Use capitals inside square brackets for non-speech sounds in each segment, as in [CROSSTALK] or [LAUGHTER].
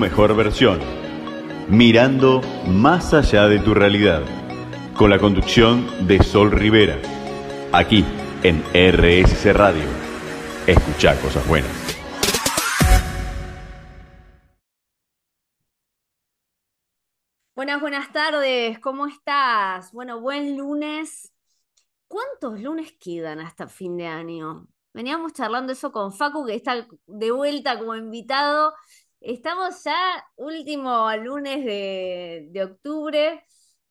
mejor versión, mirando más allá de tu realidad, con la conducción de Sol Rivera, aquí en RSC Radio. Escucha cosas buenas. Buenas, buenas tardes, ¿cómo estás? Bueno, buen lunes. ¿Cuántos lunes quedan hasta fin de año? Veníamos charlando eso con Facu, que está de vuelta como invitado. Estamos ya último lunes de, octubre.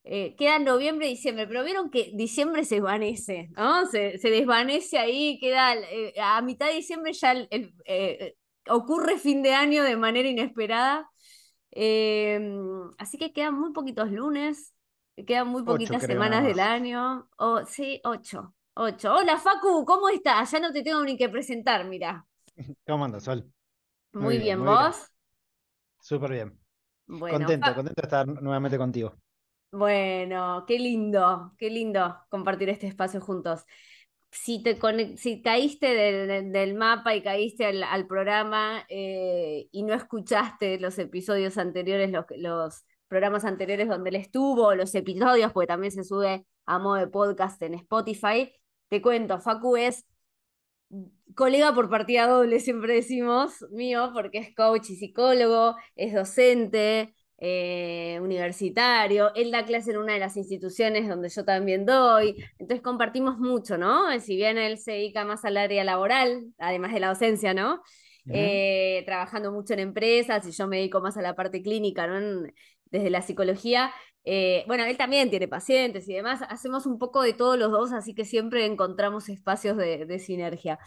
Eh, queda noviembre y diciembre, pero vieron que diciembre se desvanece, ¿no? Se, desvanece ahí, queda eh, a mitad de diciembre ya eh, ocurre fin de año de manera inesperada. Em, así que quedan muy poquitos lunes, quedan muy poquitas semanas del año. Oh, sí, ocho. Ocho. Hola Facu, ¿cómo estás? Ya no te tengo ni que presentar, mira. [LAUGHS] ¿Cómo andas, Sol? Muy, bien, ¿vos? Súper bien. contento, contento de estar nuevamente contigo. Bueno, qué lindo, qué lindo compartir este espacio juntos. Si, te si caíste del mapa y caíste al, programa eh, y no escuchaste los episodios anteriores, los, los programas anteriores donde él estuvo, los episodios, porque también se sube a modo de podcast en Spotify, te cuento, Facu es colega por partida doble, siempre decimos, mío, porque es coach y psicólogo, es docente, eh, universitario, él da clase en una de las instituciones donde yo también doy, entonces compartimos mucho, ¿no? Si bien él se dedica más al área laboral, además de la docencia, ¿no? Eh, trabajando mucho en empresas y yo me dedico más a la parte clínica, ¿no? desde la psicología, eh, bueno, él también tiene pacientes y demás, hacemos un poco de todos los dos, así que siempre encontramos espacios de, sinergia.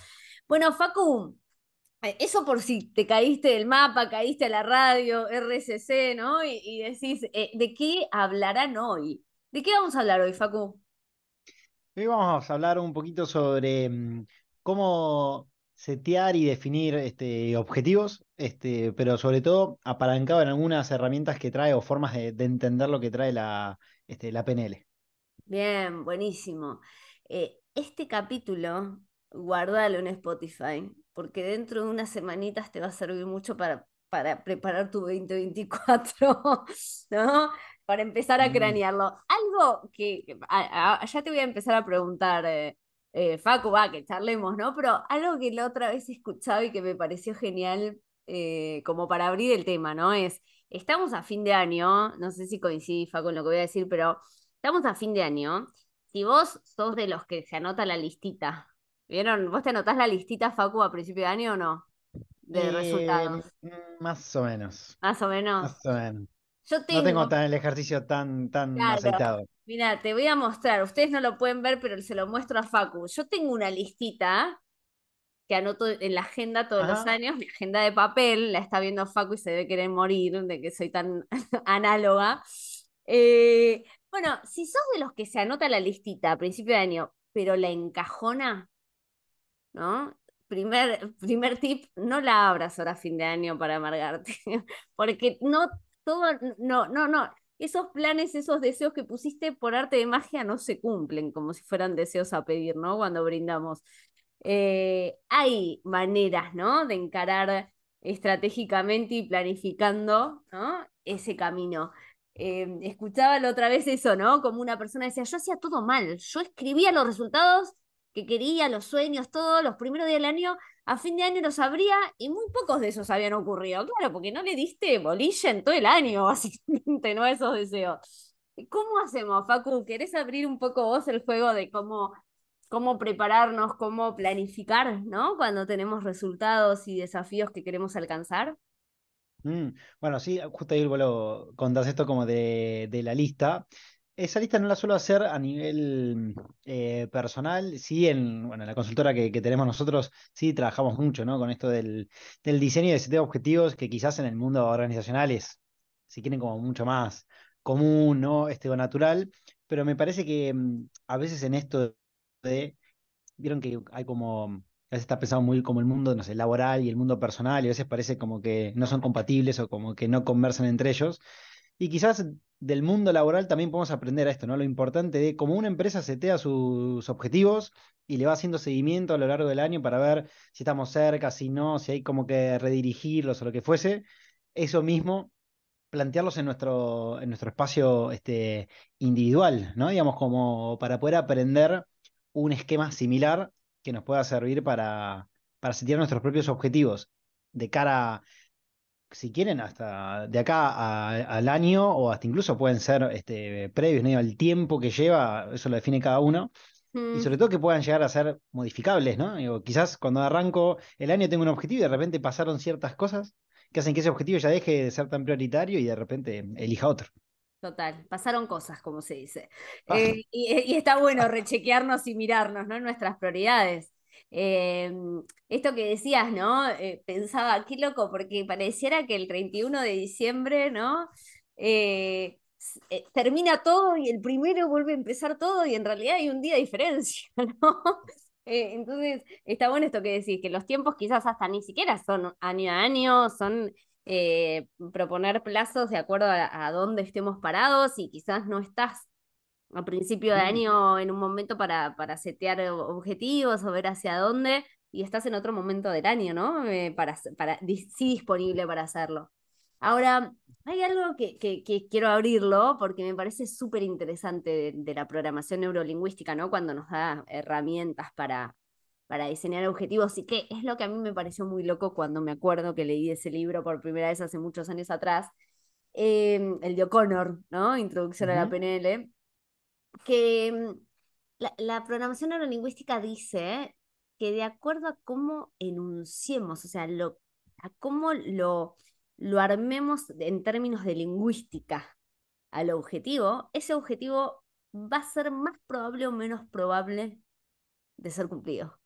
Bueno, Facu, eh, eso por si te caíste del mapa, caíste a la radio, RSC, ¿no? Y, decís, eh, ¿de qué hablarán hoy? ¿De qué vamos a hablar hoy, Facu? Hoy vamos a hablar un poquito sobre mm, cómo setear y definir este, objetivos, este, pero sobre todo apalancado en algunas herramientas que trae o formas de, entender lo que trae la, este, la PNL. Bien, buenísimo. Eh, este capítulo, guardalo en Spotify, porque dentro de unas semanitas te va a servir mucho para, para preparar tu 2024, [LAUGHS] ¿no? Para empezar a mm. cranearlo. Algo que, ya te voy a empezar a preguntar. Eh, eh, Facu, va, que charlemos, ¿no? Pero algo que la otra vez he escuchado y que me pareció genial, eh, como para abrir el tema, ¿no? Es, estamos a fin de año, no sé si coincidís, Facu, con lo que voy a decir, pero estamos a fin de año. Si vos sos de los que se anota la listita, ¿vieron? ¿Vos te anotás la listita, Facu, a principio de año o no? De eh, resultados. Más o menos. Más o menos. Más o menos. No tengo tan el ejercicio tan, tan aceitado. Mira, te voy a mostrar. Ustedes no lo pueden ver, pero se lo muestro a Facu. Yo tengo una listita que anoto en la agenda todos los años, mi agenda de papel, la está viendo Facu y se debe querer morir de que soy tan [LAUGHS] análoga. Eh, bueno, si sos de los que se anota la listita a principio de año, pero la encajona, ¿no? Primer, primer tip, no la abras ahora a fin de año para amargarte, [LAUGHS] porque no todo, no, no, no, esos planes, esos deseos que pusiste por arte de magia no se cumplen como si fueran deseos a pedir, ¿no? Cuando brindamos. Eh, hay maneras, ¿no? De encarar estratégicamente y planificando, ¿no? Ese camino. Eh, escuchaba la otra vez eso, ¿no? Como una persona decía, yo hacía todo mal, yo escribía los resultados que quería, los sueños, todos los primeros días del año, a fin de año los abría y muy pocos de esos habían ocurrido. Claro, porque no le diste bolilla en todo el año, [LAUGHS] básicamente, ¿no? Esos deseos. ¿Cómo hacemos, Facu? ¿Querés abrir un poco vos el juego de cómo, cómo prepararnos, cómo planificar, ¿no? Cuando tenemos resultados y desafíos que queremos alcanzar. Mm, bueno, sí, justo ahí lo contás esto como de, de la lista. Esa lista no la suelo hacer a nivel eh, personal, sí, en, bueno, la consultora que, tenemos nosotros, sí trabajamos mucho ¿no? con esto del, diseño y de objetivos que quizás en el mundo organizacional es, si quieren, como mucho más común, ¿no? Este, natural, pero me parece que mm, a veces en esto de, vieron que hay como, a veces está pensado muy como el mundo, no sé, laboral y el mundo personal, y a veces parece como que no son compatibles o como que no conversan entre ellos. Y quizás del mundo laboral también podemos aprender a esto, ¿no? Lo importante de cómo una empresa setea sus objetivos y le va haciendo seguimiento a lo largo del año para ver si estamos cerca, si no, si hay como que redirigirlos o lo que fuese. eso mismo plantearlos en nuestro, en nuestro espacio este, individual, ¿no? Digamos, como para poder aprender un esquema similar que nos pueda servir para, para setear nuestros propios objetivos de cara, si quieren, hasta de acá al año o hasta incluso pueden ser este, previos, ¿no? El tiempo que lleva, eso lo define cada uno. Y sobre todo que puedan llegar a ser modificables, ¿no? Digo, quizás cuando arranco el año tengo un objetivo y de repente pasaron ciertas cosas que hacen que ese objetivo ya deje de ser tan prioritario y de repente elija otro. Total, pasaron cosas, como se dice. Ah. Eh, y, y está bueno rechequearnos y mirarnos, ¿no? Nuestras prioridades. Eh, esto que decías, ¿no? Eh, pensaba, qué loco, porque pareciera que el 31 de diciembre, ¿no? Eh, eh, termina todo y el primero vuelve a empezar todo y en realidad hay un día de diferencia, [LAUGHS] ¿no? Entonces, está bueno esto que decís, que los tiempos quizás hasta ni siquiera son año a año, son proponer plazos de acuerdo a, a dónde estemos parados y quizás no estás a principio de Mm. año en un momento para, para setear o- objetivos o ver hacia dónde y estás en otro momento del año, ¿no? Eh, para, para, sí disponible para hacerlo. Ahora, hay algo que, que- que quiero abrirlo porque me parece súper interesante de, de la programación neurolingüística, ¿no? Cuando nos da herramientas para, para diseñar objetivos y que es lo que a mí me pareció muy loco cuando me acuerdo que leí ese libro por primera vez hace muchos años atrás, eh, el de O'Connor, ¿no? Introducción a la. PNL, que mm, la, la programación neurolingüística dice que de acuerdo a cómo enunciemos, o sea, lo, a cómo lo, lo armemos en términos de lingüística al objetivo, ese objetivo va a ser más probable o menos probable de ser cumplido,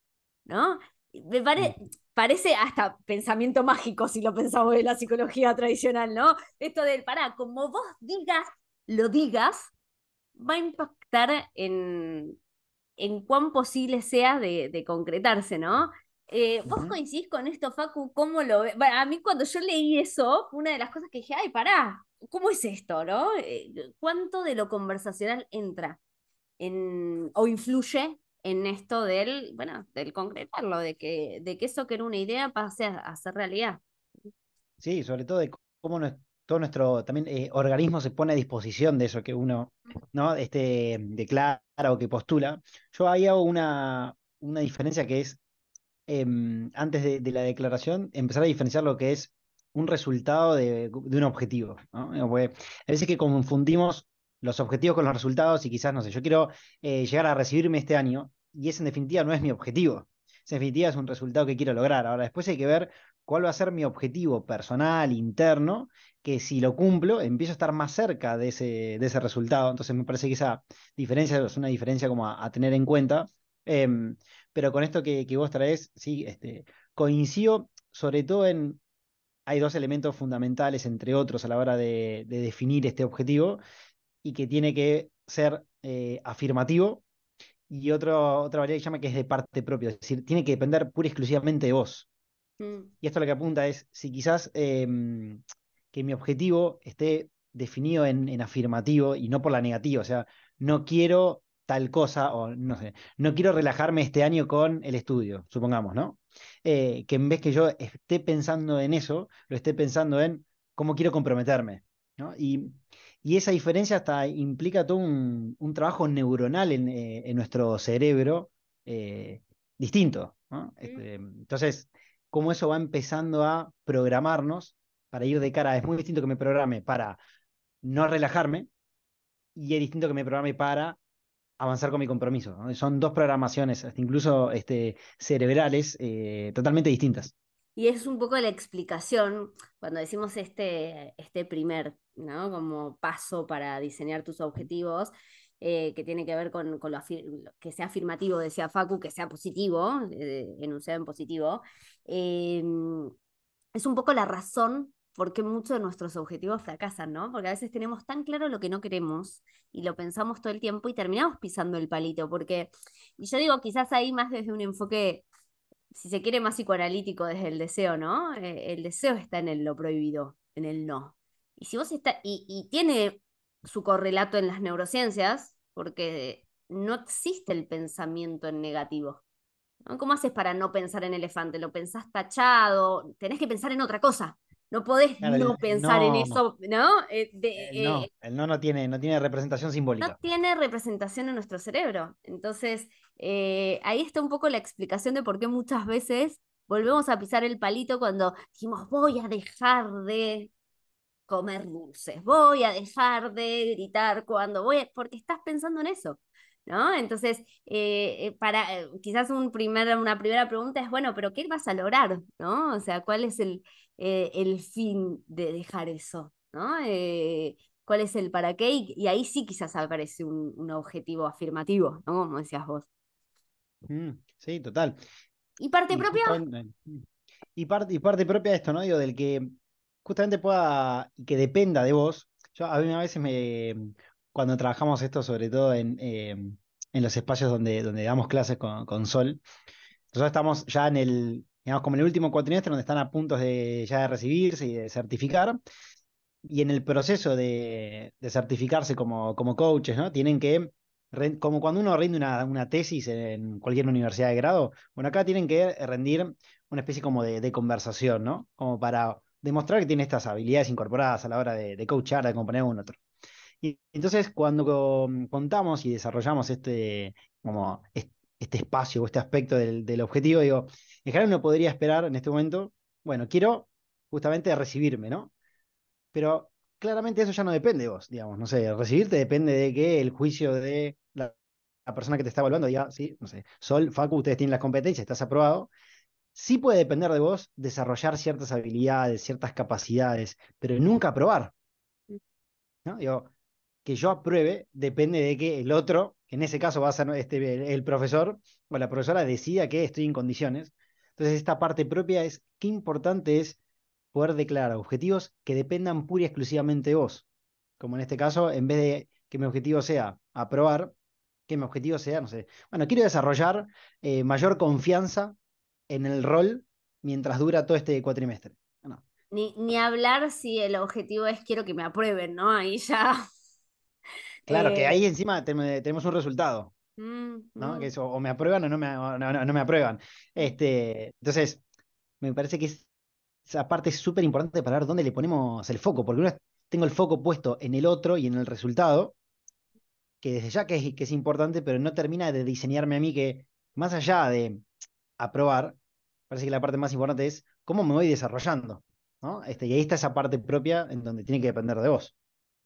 ¿no? Me pare- parece hasta pensamiento mágico si lo pensamos de la psicología tradicional, ¿no? Esto del, pará, como vos digas, lo digas, va a impactar en, en cuán posible sea de, de concretarse, ¿no? Eh, ¿Vos Ujú. coincidís con esto, Facu? ¿Cómo lo ves? Bueno, a mí cuando yo leí eso, una de las cosas que dije, ay, pará, ¿cómo es esto, no? Eh, ¿cuánto de lo conversacional entra en, o influye en esto del, bueno, del concretarlo, de que, de que eso que era una idea pase a, a ser realidad? Sí, sobre todo de cómo nues- todo nuestro también eh, organismo se pone a disposición de eso que uno ¿no? este, declara o que postula. Yo ahí hago una, una diferencia que es, em, antes de, la declaración, empezar a diferenciar lo que es un resultado de, un objetivo. ¿no? A veces que confundimos los objetivos con los resultados y quizás, no sé, yo quiero eh, llegar a recibirme este año y ese en definitiva no es mi objetivo. En definitiva es un resultado que quiero lograr. Ahora, después hay que ver cuál va a ser mi objetivo personal, interno, que si lo cumplo, empiezo a estar más cerca de ese, de ese resultado. Entonces me parece que esa diferencia es una diferencia como a, tener en cuenta. Em, pero con esto que, que vos traes, sí, este, coincido sobre todo en, hay dos elementos fundamentales, entre otros, a la hora de, de definir este objetivo, y que tiene que ser eh, afirmativo, y otro, otra variable que llama que es de parte propia, es decir, tiene que depender pura y exclusivamente de vos. Mm, Y esto lo que apunta es, si quizás eh, que mi objetivo esté definido en, en afirmativo y no por la negativa, o sea, no quiero tal cosa, o no sé, no quiero relajarme este año con el estudio, supongamos, ¿no? Eh, que en vez que yo esté pensando en eso, lo esté pensando en cómo quiero comprometerme, ¿no? Y, y esa diferencia hasta implica todo un, un trabajo neuronal en, eh, en nuestro cerebro eh, distinto, ¿no? Este, entonces, cómo eso va empezando a programarnos para ir de cara. Es muy distinto que me programe para no relajarme y es distinto que me programe para avanzar con mi compromiso. Son dos programaciones, incluso este, cerebrales, eh, totalmente distintas. Y es un poco la explicación cuando decimos este, este primer, ¿no? Como paso para diseñar tus objetivos, eh, que tiene que ver con, con lo que sea afirmativo, decía Facu, que sea positivo, eh, enunciado en positivo. Eh, es un poco la razón por qué muchos de nuestros objetivos fracasan, ¿no? Porque a veces tenemos tan claro lo que no queremos y lo pensamos todo el tiempo y terminamos pisando el palito, porque, y yo digo, quizás ahí más desde un enfoque si se quiere, más psicoanalítico desde el deseo, ¿no? Eh, el deseo está en el lo prohibido, en el no. Y si vos está, y, y tiene su correlato en las neurociencias, porque no existe el pensamiento en negativo. ¿no? ¿Cómo haces para no pensar en elefante? Lo pensás tachado, tenés que pensar en otra cosa. No podés no pensar en eso, ¿no? Eh, no, el no no tiene, no tiene representación simbólica. No tiene representación en nuestro cerebro. Entonces, ahí está un poco la explicación de por qué muchas veces volvemos a pisar el palito cuando dijimos voy a dejar de comer dulces, voy a dejar de gritar cuando voy, porque estás pensando en eso. ¿No? Entonces, eh, eh, para eh, quizás un primer, una primera pregunta es, bueno, pero ¿qué vas a lograr? ¿No? O sea, ¿cuál es el, el fin de dejar eso? ¿No? ¿Cuál es el para qué? Y, ahí sí quizás aparece un, objetivo afirmativo, ¿no? Como decías vos. Mm, sí, total. ¿Y parte propia? Y parte, y parte propia de esto, ¿no? Digo, del que justamente pueda, que dependa de vos. Yo a mí a veces me, cuando trabajamos esto, sobre todo en, em, en los espacios donde, donde damos clases con, con, Sol, nosotros estamos ya en el, digamos, como en el último cuatrimestre, donde están a punto de ya de recibirse y de certificar, y en el proceso de, de certificarse como, como coaches, ¿no? Tienen que como cuando uno rinde una, una, tesis en cualquier universidad de grado, bueno, acá tienen que rendir una especie como de, de, conversación, ¿no? Como para demostrar que tiene estas habilidades incorporadas a la hora de, coachar, de acompañar a un otro. Y entonces, cuando contamos y desarrollamos este, como este espacio o este aspecto del, del, objetivo, digo, en general uno podría esperar en este momento, bueno, quiero justamente recibirme, ¿no? Pero claramente eso ya no depende de vos, digamos, no sé, recibirte depende de que el juicio de la, la persona que te está evaluando diga, sí, no sé, Sol, Facu, ustedes tienen las competencias, estás aprobado, sí puede depender de vos desarrollar ciertas habilidades, ciertas capacidades, pero nunca aprobar. ¿no? Digo, que yo apruebe depende de que el otro, en ese caso va a ser este, el profesor o la profesora, decida que estoy en condiciones. Entonces, esta parte propia es qué importante es poder declarar objetivos que dependan pura y exclusivamente de vos. Como en este caso, en vez de que mi objetivo sea aprobar, que mi objetivo sea, no sé, bueno, quiero desarrollar eh, mayor confianza en el rol mientras dura todo este cuatrimestre. Ni, ni, hablar si el objetivo es quiero que me aprueben, ¿no? Ahí ya. [LAUGHS] Claro, que eh, ahí encima tenemos un resultado. Mm, ¿no? Mm. Que o me aprueban o no me, no, me aprueban. Este, entonces, me parece que esa parte es súper importante para ver dónde le ponemos el foco, porque una tengo el foco puesto en el otro y en el resultado, que desde ya que es, que es importante, pero no termina de diseñarme a mí que, más allá de aprobar, parece que la parte más importante es cómo me voy desarrollando. ¿no? Este, y ahí está esa parte propia en donde tiene que depender de vos.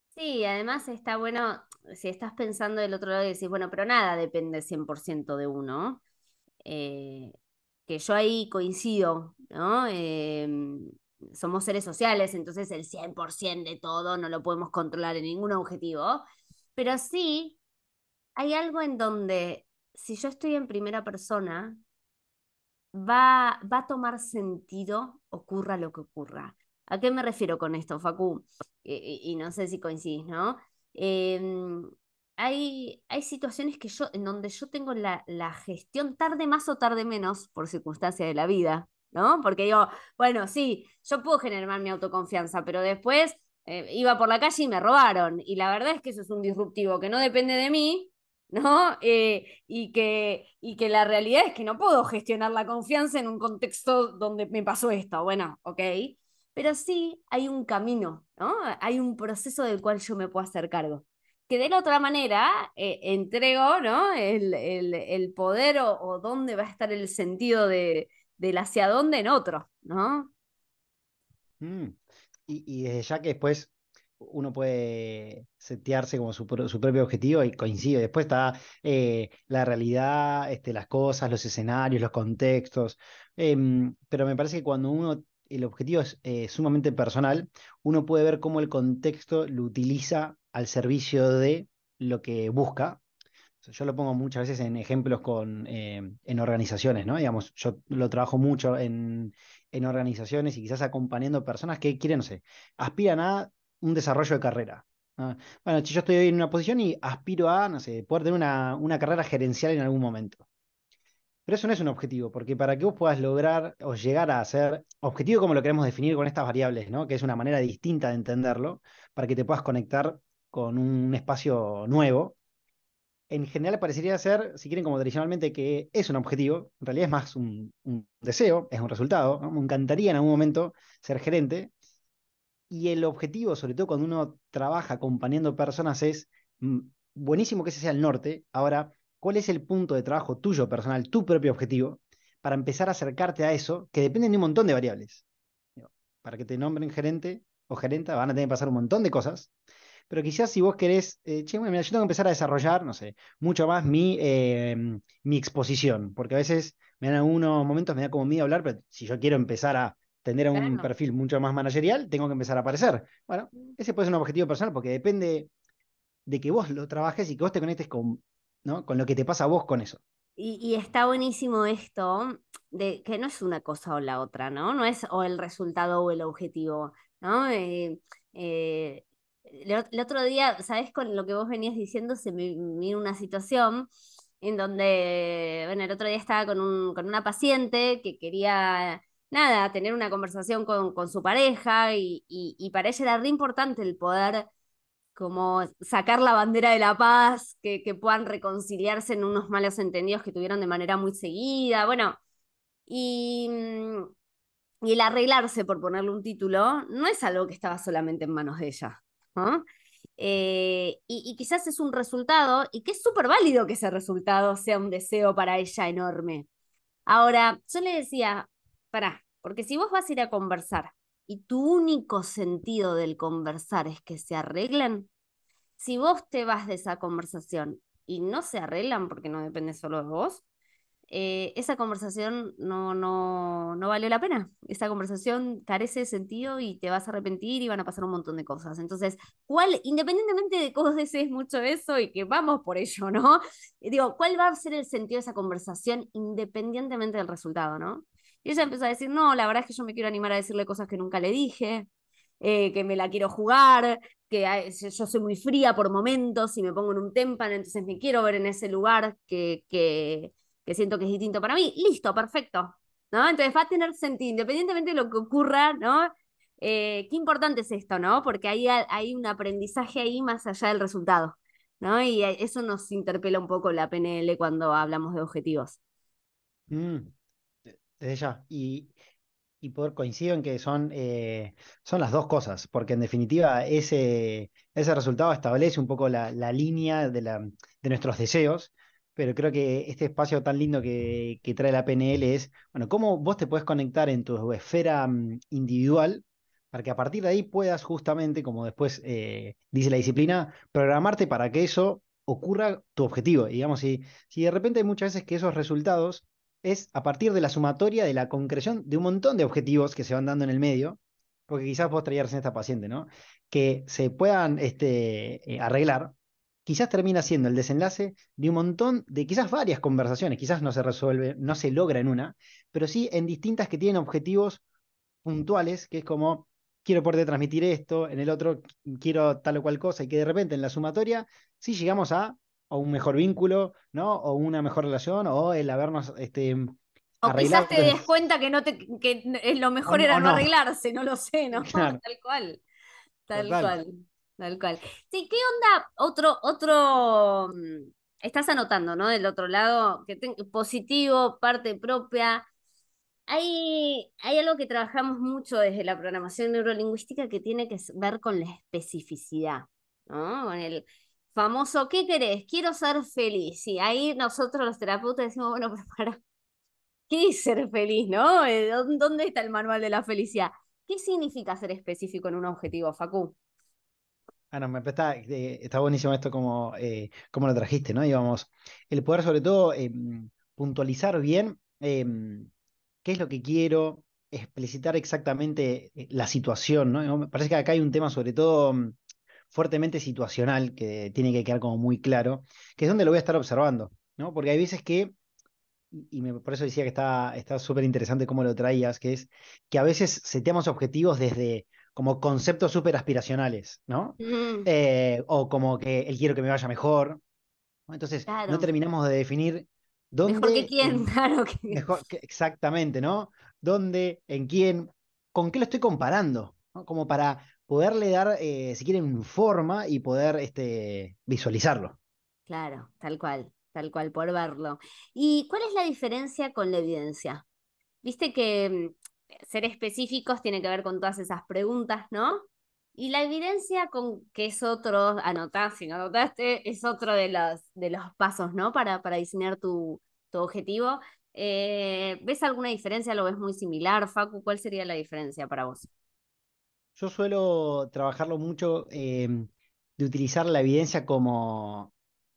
Sí, además está bueno, si estás pensando del otro lado y decís, bueno, pero nada depende 100% de uno, eh, que yo ahí coincido, ¿no? Em, somos seres sociales, entonces el 100% de todo no lo podemos controlar en ningún objetivo, pero sí hay algo en donde si yo estoy en primera persona, va, va a tomar sentido ocurra lo que ocurra. ¿A qué me refiero con esto, Facu? y no sé si coincidís, ¿no? Em, hay, hay, situaciones que yo, en donde yo tengo la, la, gestión tarde más o tarde menos por circunstancia de la vida, ¿no? Porque digo, bueno, sí, yo puedo generar mi autoconfianza, pero después eh, iba por la calle y me robaron. Y la verdad es que eso es un disruptivo que no depende de mí, ¿no? Eh, y, que, y que la realidad es que no puedo gestionar la confianza en un contexto donde me pasó esto. Bueno, ok, pero sí hay un camino, ¿no? Hay un proceso del cual yo me puedo hacer cargo. Que de la otra manera eh, entrego, ¿no? El, el, poder o, dónde va a estar el sentido de, del hacia dónde en otro, ¿no? Mm. Y, y desde ya que después uno puede setearse como su, propio objetivo y coincide. Después está eh, la realidad, este, las cosas, los escenarios, los contextos. Em, pero me parece que cuando uno, el objetivo es eh, sumamente personal, uno puede ver cómo el contexto lo utiliza al servicio de lo que busca. Yo lo pongo muchas veces en ejemplos con, em, en organizaciones, ¿no? Digamos, yo lo trabajo mucho en, en organizaciones y quizás acompañando personas que quieren, no sé, aspiran a un desarrollo de carrera. Bueno, yo estoy en una posición y aspiro a, no sé, poder tener una, una carrera gerencial en algún momento. Pero eso no es un objetivo, porque para que vos puedas lograr o llegar a ser objetivo como lo queremos definir con estas variables, ¿no? que es una manera distinta de entenderlo, para que te puedas conectar con un espacio nuevo, en general parecería ser, si quieren como tradicionalmente, que es un objetivo, en realidad es más un deseo, es un resultado. Me encantaría en algún momento ser gerente, Y el objetivo, sobre todo cuando uno trabaja acompañando personas, es mm, buenísimo que ese sea el norte. Ahora, ¿cuál es el punto de trabajo tuyo personal, tu propio objetivo, para empezar a acercarte a eso, que dependen de un montón de variables? Para que te nombren gerente o gerenta, van a tener que pasar un montón de cosas. Pero quizás si vos querés, eh, che, bueno, mira, yo tengo que empezar a desarrollar, no sé, mucho más mi, em, mi exposición, porque a veces me dan algunos momentos, me da como miedo hablar, pero si yo quiero empezar a tener un perfil mucho más managerial, tengo que empezar a aparecer. Bueno, ese puede ser un objetivo personal porque depende de que vos lo trabajes y que vos te conectes con, ¿no? con lo que te pasa a vos con eso. Y, está buenísimo esto de que no es una cosa o la otra, ¿no? No es o el resultado o el objetivo, ¿no? Eh, eh, el, otro día, ¿sabes? Con lo que vos venías diciendo, se me vino una situación en donde, bueno, el otro día estaba con, un, con una paciente que quería, nada, tener una conversación con, con su pareja y, y, para ella era re importante el poder como sacar la bandera de la paz, que, que puedan reconciliarse en unos malos entendidos que tuvieron de manera muy seguida, bueno, y, mm, y el arreglarse, por ponerle un título, no es algo que estaba solamente en manos de ella. Eh, y, quizás es un resultado, y que es súper válido que ese resultado sea un deseo para ella enorme. Ahora, yo le decía, pará, porque si vos vas a ir a conversar y tu único sentido del conversar es que se arreglen, si vos te vas de esa conversación y no se arreglan porque no depende solo de vos, eh, esa conversación no, no, no valió la pena. Esa conversación carece de sentido y te vas a arrepentir y van a pasar un montón de cosas. Entonces, ¿cuál, independientemente de vos desees mucho eso y que vamos por ello, ¿no? [LAUGHS] Digo, ¿cuál va a ser el sentido de esa conversación independientemente del resultado, ¿no? Y ella empezó a decir, no, la verdad es que yo me quiero animar a decirle cosas que nunca le dije, eh, que me la quiero jugar, que yo soy muy fría por momentos y me pongo en un témpano, entonces me quiero ver en ese lugar que, que, siento que es distinto para mí, listo, perfecto, ¿no? Entonces va a tener sentido, independientemente de lo que ocurra, ¿no? Eh, qué importante es esto, ¿no? Porque hay, un aprendizaje ahí más allá del resultado, ¿no? Y eso nos interpela un poco la PNL cuando hablamos de objetivos. Mm, desde ya. Y, y por coincido en que son, eh, son las dos cosas, porque en definitiva ese, ese resultado establece un poco la, la línea de, la, de nuestros deseos pero creo que este espacio tan lindo que, trae la PNL es, bueno, cómo vos te puedes conectar en tu esfera mm, individual para que a partir de ahí puedas justamente, como después eh, dice la disciplina, programarte para que eso ocurra tu objetivo. Digamos, si, si de repente hay muchas veces que esos resultados es a partir de la sumatoria de la concreción de un montón de objetivos que se van dando en el medio, porque quizás vos traías en esta paciente, ¿no? Que se puedan este, eh, arreglar quizás termina siendo el desenlace de un montón de quizás varias conversaciones, quizás no se resuelve, no se logra en una, pero sí en distintas que tienen objetivos puntuales, que es como quiero poder transmitir esto, en el otro quiero tal o cual cosa, y que de repente en la sumatoria sí llegamos a, un mejor vínculo, ¿no? O una mejor relación, o el habernos este, o quizás te des cuenta que no te que lo mejor era no, arreglarse, no lo sé, ¿no? [LAUGHS] [LAUGHS] Tal cual. Tal cual. Tal cual. Sí, ¿qué onda? Otro, otro, mm, estás anotando, ¿no? Del otro lado, que positivo, parte propia. Hay, hay algo que trabajamos mucho desde la programación neurolingüística que tiene que ver con la especificidad, ¿no? Con el famoso, ¿qué querés? Quiero ser feliz. Y ahí nosotros los terapeutas decimos, bueno, [LAUGHS] pero para, ¿qué es ser feliz, no? Eh, ¿Dónde está el manual de la felicidad? ¿Qué significa ser específico en un objetivo, Facu? Ah, no, me está, eh, está buenísimo esto como, eh, como lo trajiste, ¿no? Digamos, el poder sobre todo em, puntualizar bien em, qué es lo que quiero, explicitar exactamente la situación, ¿no? Me parece que acá hay un tema sobre todo mm, fuertemente situacional que tiene que quedar como muy claro, que es donde lo voy a estar observando, ¿no? Porque hay veces que, y me, por eso decía que está súper interesante cómo lo traías, que es que a veces seteamos objetivos desde como conceptos súper aspiracionales, ¿no? Eh, o como que él quiero que me vaya mejor. Entonces, no terminamos de definir dónde. Mejor que quién, claro. Que... Mejor, exactamente, ¿no? ¿Dónde, en quién, con qué lo estoy comparando? Como para poderle dar, eh, si quieren, forma y poder este, visualizarlo. Claro, tal cual, tal cual, por verlo. ¿Y cuál es la diferencia con la evidencia? Viste que mm, ser específicos tiene que ver con todas esas preguntas, ¿no? Y la evidencia con que es otro, anotás, si no anotaste, es otro de los, de los pasos, ¿no? Para, para diseñar tu, tu objetivo. Eh, ¿Ves alguna diferencia? ¿Lo ves muy similar, Facu? ¿Cuál sería la diferencia para vos? Yo suelo trabajarlo mucho em, de utilizar la evidencia como,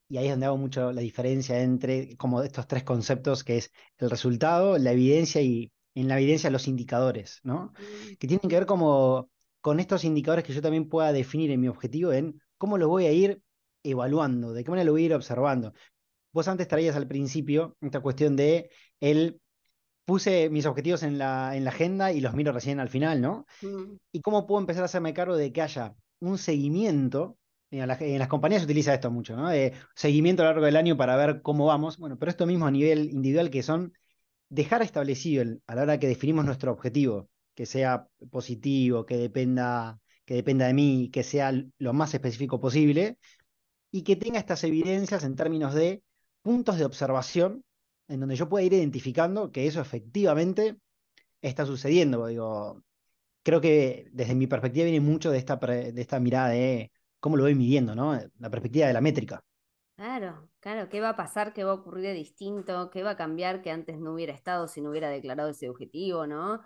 y ahí es donde hago mucho la diferencia entre como estos tres conceptos, que es el resultado, la evidencia y en la evidencia los indicadores, ¿no? Mm. Que tienen que ver como con estos indicadores que yo también pueda definir en mi objetivo en cómo lo voy a ir evaluando, de qué manera lo voy a ir observando. Vos antes traías al principio esta cuestión de el puse mis objetivos en la, en la agenda y los miro recién al final, ¿no? Mm. Y cómo puedo empezar a hacerme cargo de que haya un seguimiento. En, las compañías se utiliza esto mucho, ¿no? De seguimiento a lo largo del año para ver cómo vamos. Bueno, pero esto mismo a nivel individual, que son dejar establecido a la hora que definimos nuestro objetivo, que sea positivo, que dependa, que dependa de mí, que sea lo más específico posible, y que tenga estas evidencias en términos de puntos de observación en donde yo pueda ir identificando que eso efectivamente está sucediendo. Digo, creo que desde mi perspectiva viene mucho de esta, de esta mirada de cómo lo voy midiendo, ¿no? La perspectiva de la métrica. Claro, claro, ¿qué va a pasar? ¿Qué va a ocurrir de distinto? ¿Qué va a cambiar que antes no hubiera estado si no hubiera declarado ese objetivo, ¿no?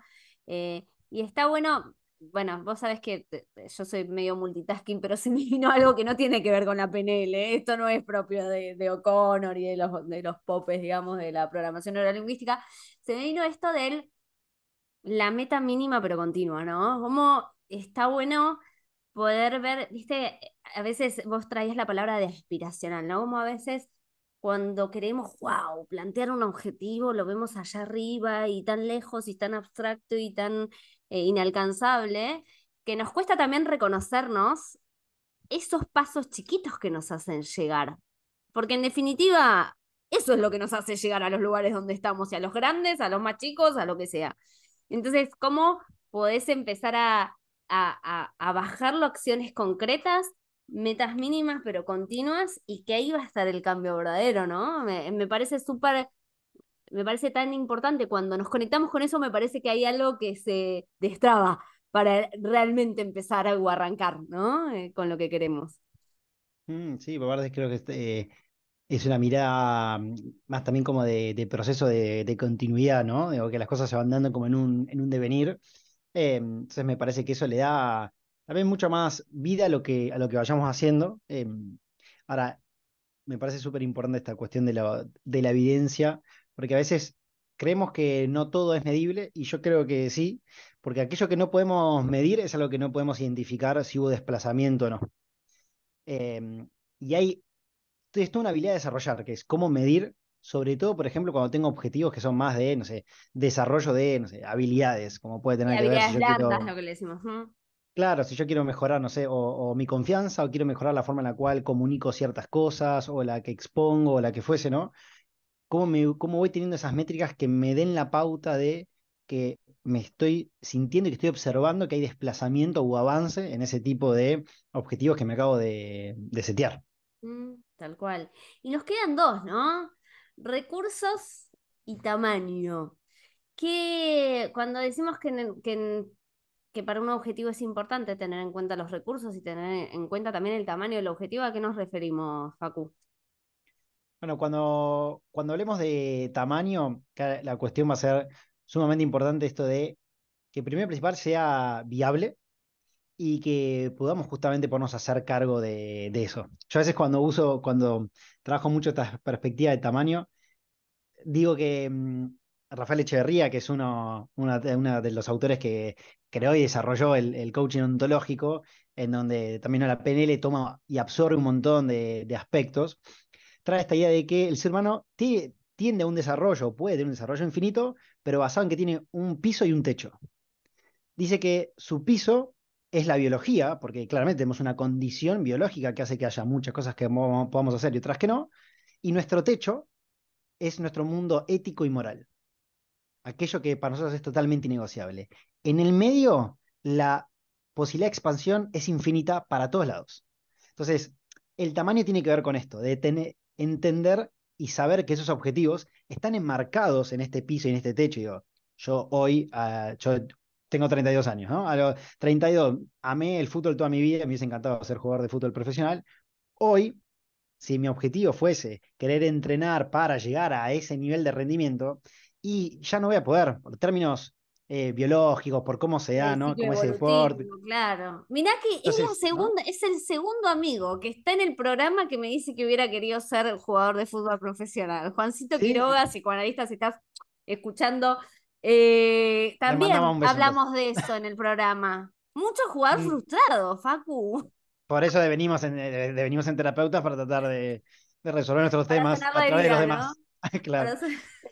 Eh, y está bueno, bueno, vos sabés que yo soy medio multitasking, pero se me [LAUGHS] vino algo que no tiene que ver con la PNL. ¿eh? Esto no es propio de, de O'Connor y de los, de los popes, digamos, de la programación neurolingüística. Se me vino esto de la meta mínima pero continua, ¿no? Como está bueno poder ver, viste, a veces vos traías la palabra de aspiracional, ¿no? Como a veces cuando queremos, wow, plantear un objetivo, lo vemos allá arriba y tan lejos y tan abstracto y tan eh, inalcanzable, que nos cuesta también reconocernos esos pasos chiquitos que nos hacen llegar. Porque en definitiva, eso es lo que nos hace llegar a los lugares donde estamos, y a los grandes, a los más chicos, a lo que sea. Entonces, ¿cómo podés empezar a, a, a, bajarlo a acciones concretas, metas mínimas pero continuas, y que ahí va a estar el cambio verdadero, ¿no? Me, me parece súper me parece tan importante. Cuando nos conectamos con eso, me parece que hay algo que se destraba para realmente empezar a arrancar, ¿no? Eh, con lo que queremos. Mm, sí, verdad creo que este, es una mirada mm, más también como de, proceso de, continuidad, ¿no? Digo, que las cosas se van dando como en un, en un devenir. Eh, entonces me parece que eso le da también mucha más vida a lo que, a lo que vayamos haciendo. Eh, ahora, me parece súper importante esta cuestión de la, de la evidencia, porque a veces creemos que no todo es medible y yo creo que sí, porque aquello que no podemos medir es algo que no podemos identificar si hubo desplazamiento o no. Em, y hay esto una habilidad de desarrollar, que es cómo medir, sobre todo, por ejemplo, cuando tengo objetivos que son más de, no sé, desarrollo de, no sé, habilidades, como puede tener que ver si lo que le decimos. Claro, si yo quiero mejorar, no sé, o, mi confianza, o quiero mejorar la forma en la cual comunico ciertas cosas, o la que expongo, o la que fuese, ¿no? Cómo, voy teniendo esas métricas que me den la pauta de que me estoy sintiendo y que estoy observando que hay desplazamiento o avance en ese tipo de objetivos que me acabo de, setear. Mm, tal cual. Y nos quedan dos, ¿no? Recursos y tamaño. Que cuando decimos que, que, que, para un objetivo es importante tener en cuenta los recursos y tener en cuenta también el tamaño del objetivo, ¿a qué nos referimos, Facu? Bueno, cuando, cuando hablemos de tamaño, la cuestión va a ser sumamente importante esto de que primero y principal sea viable y que podamos justamente ponernos a hacer cargo de, eso. Yo a veces cuando uso, cuando trabajo mucho esta perspectiva de tamaño, digo que mm, Rafael Echeverría, que es uno una, de los autores que creó y desarrolló el, coaching ontológico, en donde también la PNL toma y absorbe un montón de, de aspectos, trae esta idea de que el ser humano tiende a un desarrollo, puede tener un desarrollo infinito, pero basado en que tiene un piso y un techo. Dice que su piso es la biología, porque claramente tenemos una condición biológica que hace que haya muchas cosas que podamos hacer y otras que no, y nuestro techo es nuestro mundo ético y moral, aquello que para nosotros es totalmente innegociable. En el medio, la posibilidad de expansión es infinita para todos lados. Entonces, el tamaño tiene que ver con esto, de tener, entender y saber que esos objetivos están enmarcados en este piso y en este techo. yo hoy, ah, yo tengo 32 años, ¿no? A los 32 amé el fútbol toda mi vida, me hubiese encantado ser jugador de fútbol profesional. Hoy, si mi objetivo fuese querer entrenar para llegar a ese nivel de rendimiento, y ya no voy a poder, por términos eh, biológicos, por cómo se da, ¿no? Cómo es el deporte. Claro. Mirá que es, la segunda, es el segundo amigo que está en el programa que me dice que hubiera querido ser jugador de fútbol profesional. Juancito Quiroga, psicoanalista, si estás escuchando. Eh, también hablamos de eso en el programa. Mucho jugador mm. frustrado, Facu. Por eso devenimos en, devenimos en terapeutas para tratar de, resolver nuestros temas a través de los demás. [LAUGHS] claro.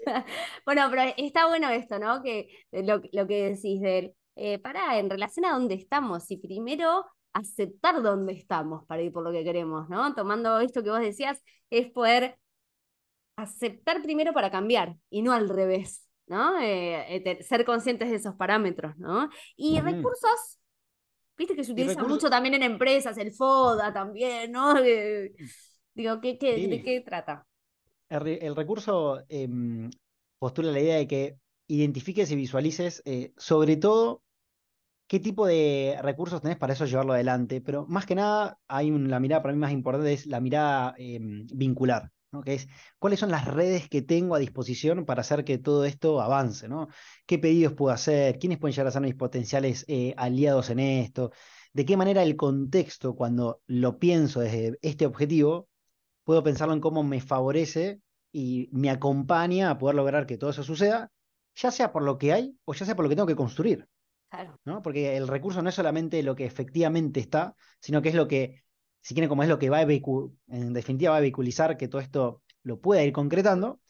[LAUGHS] bueno, pero está bueno esto, ¿no? Que eh, lo, que decís de él. Eh, para, en relación a dónde estamos, y primero aceptar dónde estamos para ir por lo que queremos, ¿no? Tomando esto que vos decías, es poder aceptar primero para cambiar y no al revés, ¿no? Eh, ser conscientes de esos parámetros, ¿no? Y recursos, viste que se utiliza mucho también en empresas, el FODA también, ¿no? [LAUGHS] digo, ¿qué, ¿de qué trata? El, recurso em, postula la idea de que identifiques y visualices eh, sobre todo qué tipo de recursos tenés para eso llevarlo adelante, pero más que nada hay la mirada para mí más importante es la mirada em, vincular, que es cuáles son las redes que tengo a disposición para hacer que todo esto avance, ¿no? ¿Qué pedidos puedo hacer? ¿Quiénes pueden llegar a ser mis potenciales eh, aliados en esto? ¿De qué manera el contexto, cuando lo pienso desde este objetivo, puedo pensarlo en cómo me favorece y me acompaña a poder lograr que todo eso suceda, ya sea por lo que hay o ya sea por lo que tengo que construir. Claro. ¿no? Porque el recurso no es solamente lo que efectivamente está, sino que es lo que, si quieren, como es lo que va a en definitiva va a vehiculizar que todo esto lo pueda ir concretando.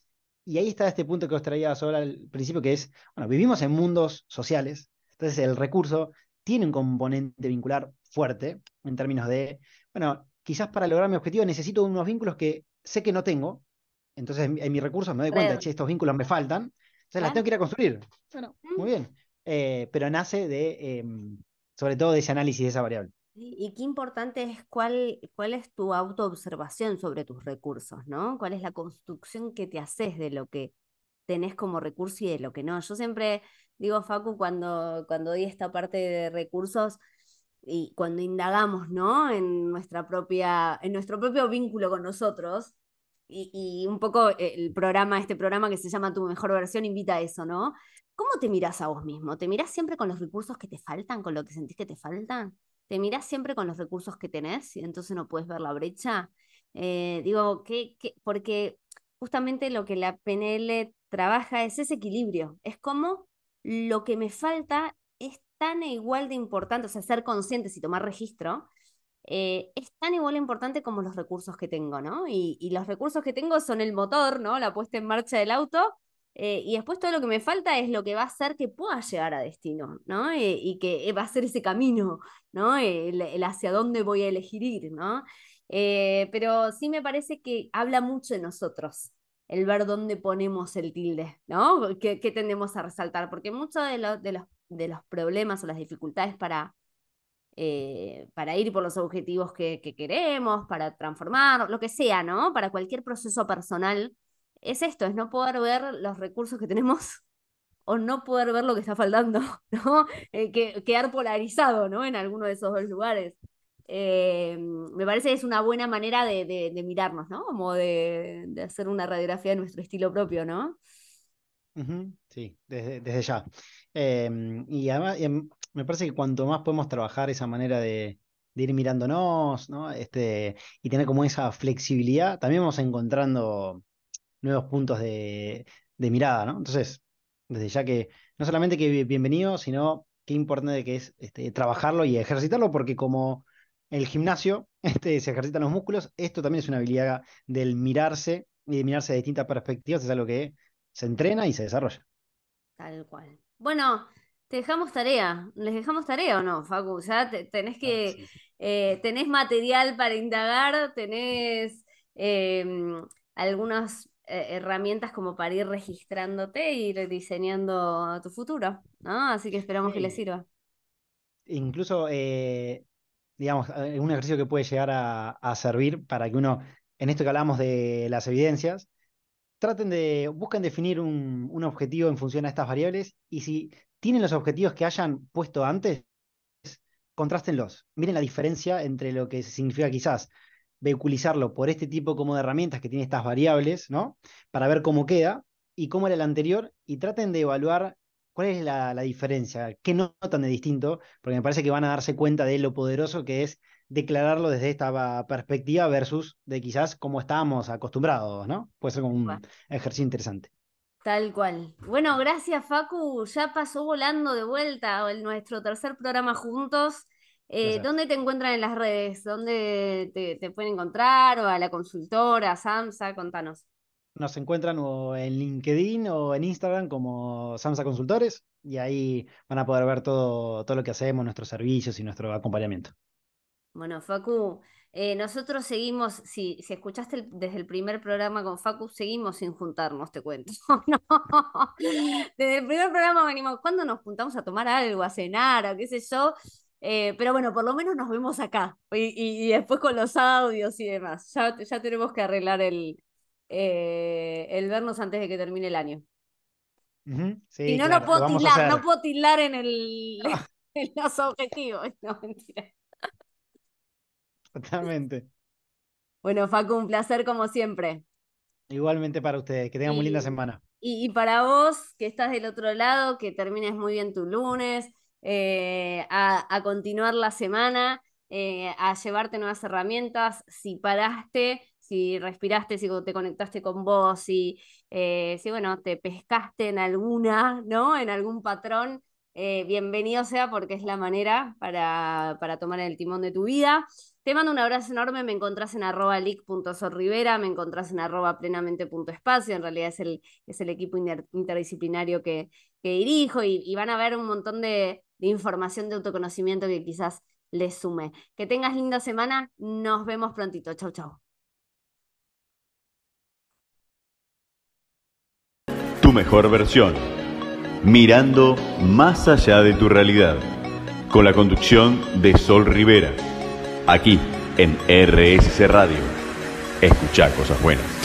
Y ahí está este punto que os traía sobre al principio, que es, bueno, vivimos en mundos sociales, entonces el recurso tiene un componente vincular fuerte en términos de, bueno, quizás para lograr mi objetivo necesito unos vínculos que sé que no tengo, entonces en, mis recursos me doy cuenta, estos vínculos me faltan, entonces las tengo que ir a construir. Bueno, mm. muy bien. Eh, pero nace de, em, sobre todo de ese análisis de esa variable. Y qué importante es cuál, cuál es tu autoobservación sobre tus recursos, ¿no? ¿Cuál es la construcción que te haces de lo que tenés como recurso y de lo que no? Yo siempre digo, Facu, cuando, cuando doy esta parte de recursos, y cuando indagamos, ¿no? En nuestra propia, en nuestro propio vínculo con nosotros, y, un poco el programa, este programa que se llama Tu mejor versión, invita a eso, ¿no? ¿Cómo te miras a vos mismo? ¿Te mirás siempre con los recursos que te faltan, con lo que sentís que te faltan? ¿Te mirás siempre con los recursos que tenés y entonces no puedes ver la brecha? Eh, digo, ¿qué, porque justamente lo que la PNL trabaja es ese equilibrio, es como lo que me falta tan igual de importante, o sea, ser conscientes y tomar registro, eh, es tan igual de importante como los recursos que tengo, ¿no? Y, los recursos que tengo son el motor, ¿no? La puesta en marcha del auto, eh, y después todo lo que me falta es lo que va a hacer que pueda llegar a destino, ¿no? Eh, y que va a ser ese camino, ¿no? El, hacia dónde voy a elegir ir, ¿no? pero sí me parece que habla mucho de nosotros, el ver dónde ponemos el tilde, ¿no? ¿Qué, tendemos a resaltar? Porque muchos de, de, los, de los problemas o las dificultades para, eh, para ir por los objetivos que, queremos, para transformar, lo que sea, ¿no? Para cualquier proceso personal, es esto, es no poder ver los recursos que tenemos [LAUGHS] o no poder ver lo que está faltando, [LAUGHS] ¿no? Eh, que, quedar polarizado, ¿no? En alguno de esos dos lugares. Eh, me parece que es una buena manera de, mirarnos, ¿no? Como de, hacer una radiografía de nuestro estilo propio, ¿no? Sí, desde, ya. Em, y además, em, me parece que cuanto más podemos trabajar esa manera de, ir mirándonos, ¿no? Este, y tener como esa flexibilidad, también vamos encontrando nuevos puntos de, mirada, ¿no? Entonces, desde ya que no solamente que bienvenido, sino qué importante que es este, trabajarlo y ejercitarlo, porque como el gimnasio [LAUGHS] este, se ejercitan los músculos, esto también es una habilidad del mirarse y de mirarse de distintas perspectivas, es algo que se entrena y se desarrolla. Tal cual. Bueno, te dejamos tarea. ¿Les dejamos tarea o no, Facu? Ya tenés que. Eh, tenés material para indagar, tenés em, algunas eh, herramientas como para ir registrándote e ir diseñando tu futuro, ¿no? Así que esperamos que les sirva. Incluso, eh, digamos, un ejercicio que puede llegar a, a servir para que uno, en esto que hablamos de las evidencias, traten de, busquen definir un, objetivo en función a estas variables y si tienen los objetivos que hayan puesto antes, contrástenlos. Miren la diferencia entre lo que significa quizás vehiculizarlo por este tipo como de herramientas que tiene estas variables, ¿no? Para ver cómo queda y cómo era el anterior y traten de evaluar cuál es la, diferencia, qué notan de distinto, porque me parece que van a darse cuenta de lo poderoso que es declararlo desde esta perspectiva versus de quizás cómo estábamos acostumbrados, ¿no? Puede ser como un ejercicio interesante. Tal cual. Bueno, gracias Facu. Ya pasó volando de vuelta el, nuestro tercer programa juntos. Eh, ¿Dónde te encuentran en las redes? ¿Dónde te, pueden encontrar? ¿O a la consultora, a Samsa? Contanos. Nos encuentran o en LinkedIn o en Instagram como Samsa Consultores y ahí van a poder ver todo, todo lo que hacemos, nuestros servicios y nuestro acompañamiento. Bueno, Facu, eh, nosotros seguimos, si, si escuchaste desde el primer programa con Facu, seguimos sin juntarnos, te cuento. [LAUGHS] [LAUGHS] Desde el primer programa venimos, ¿cuándo nos juntamos a tomar algo, a cenar, o qué sé yo? Eh, pero bueno, por lo menos nos vemos acá. Y, después con los audios y demás. Ya, ya tenemos que arreglar el, eh, el vernos antes de que termine el año. y no, lo puedo tildar, no puedo en, el, [LAUGHS] en los objetivos. No, mentira. Totalmente. Bueno, Facu, un placer como siempre. Igualmente para ustedes, que tengan muy linda semana. Y, para vos, que estás del otro lado, que termines muy bien tu lunes, eh, a, continuar la semana, eh, a llevarte nuevas herramientas. Si paraste, si respiraste, si te conectaste con vos, si, eh, si bueno, te pescaste en alguna, ¿no? En algún patrón, bienvenido sea porque es la manera para, para tomar el timón de tu vida. Te mando un abrazo enorme, me encontrás en arroba leak.sorribera, me encontrás en arroba plenamente.espacio, en realidad es el, es el equipo interdisciplinario que, que dirijo y, van a ver un montón de, información de autoconocimiento que quizás les sume. Que tengas linda semana, nos vemos prontito, chau chau. Tu mejor versión, mirando más allá de tu realidad, con la conducción de Sol Rivera aquí en RSC Radio. Escucha cosas buenas.